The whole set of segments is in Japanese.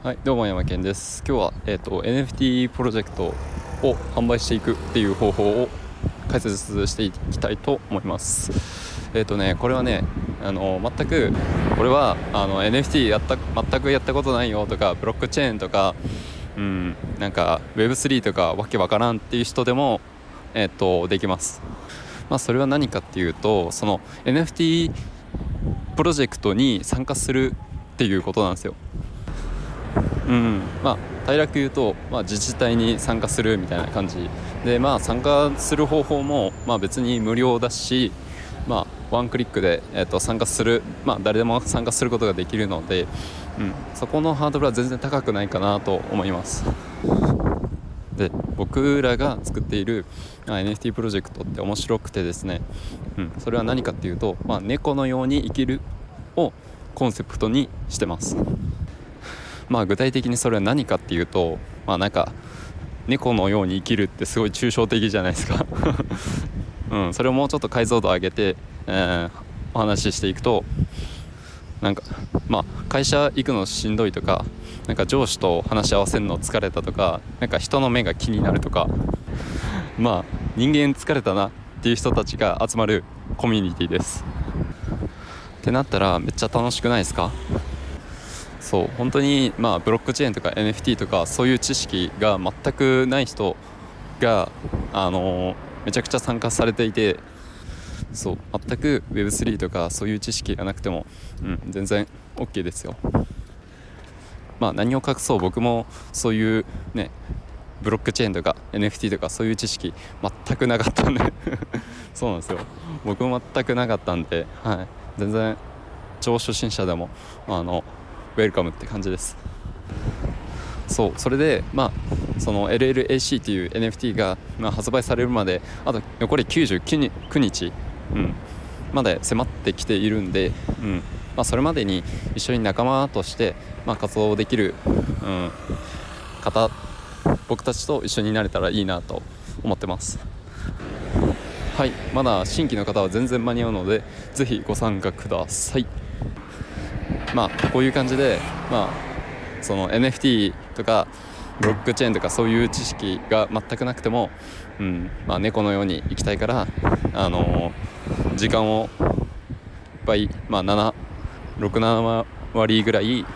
はい、どうも山健です。今日は、えー、と NFT プロジェクトを販売していくっていう方法を解説していきたいと思います。えっ、とね、これはね、あの全く俺はあの NFT やった全くやったことないよとかブロックチェーンとか、うん、なんか Web3 とかわけわからんっていう人でもえっ、とできます。まあそれは何かっていうと、その NFT プロジェクトに参加するっていうことなんですよ。うん、まあ平らく言うと、まあ、自治体に参加するみたいな感じ。でまあ参加する方法も、まあ、別に無料だし、まあ、ワンクリックで、えー、と参加する、まあ、誰でも参加することができるので、うん、そこのハードルは全然高くないかなと思います。で僕らが作っているあ NFT プロジェクトって面白くてですね、うん、それは何かっていうと、まあ、猫のように生きるをコンセプトにしてます。まあ具体的にそれは何かっていうとまあなんか猫のように生きるってすごい抽象的じゃないですか。うん、それをもうちょっと解像度上げて、えーお話ししていくとなんかまあ会社行くのしんどいとかなんか上司と話し合わせるの疲れたとかなんか人の目が気になるとかまあ人間疲れたなっていう人たちが集まるコミュニティです。ってなったらめっちゃ楽しくないですか？そう本当にまあブロックチェーンとか NFT とかそういう知識が全くない人があのめちゃくちゃ参加されていてそう全く Web3 とかそういう知識がなくても、うん、全然 OK ですよ。まあ何を隠そう僕もそういうねブロックチェーンとか NFT とかそういう知識全くなかったんで。そうなんですよ。僕も全くなかったんで、はい、全然超初心者でもあのウェルカムって感じです。そうそれでまあその LLAC っていう NFT が、まあ、発売されるまであと残り99日、うん、まで迫ってきているんで、うんまあ、それまでに一緒に仲間として、まあ、活動できる、うん、方僕たちと一緒になれたらいいなと思ってます。はいまだ新規の方は全然間に合うのでぜひご参加ください。まあこういう感じでまあその NFT とかブロックチェーンとかそういう知識が全くなくても、うんまあ、猫のように生きたいから、あのー時間をいっぱい、まあ、67割ぐらい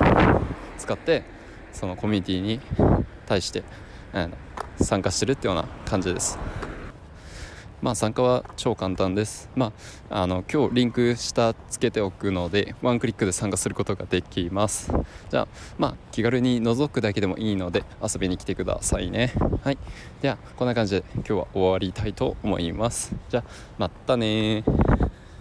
使ってそのコミュニティに対して、あの参加してるっていうような感じです。まあ参加は超簡単です。まああの今日リンク下つけておくのでワンクリックで参加することができます。じゃあまあ気軽に覗くだけでもいいので遊びに来てくださいね。はい。ではこんな感じで今日は終わりたいと思います。じゃあまたね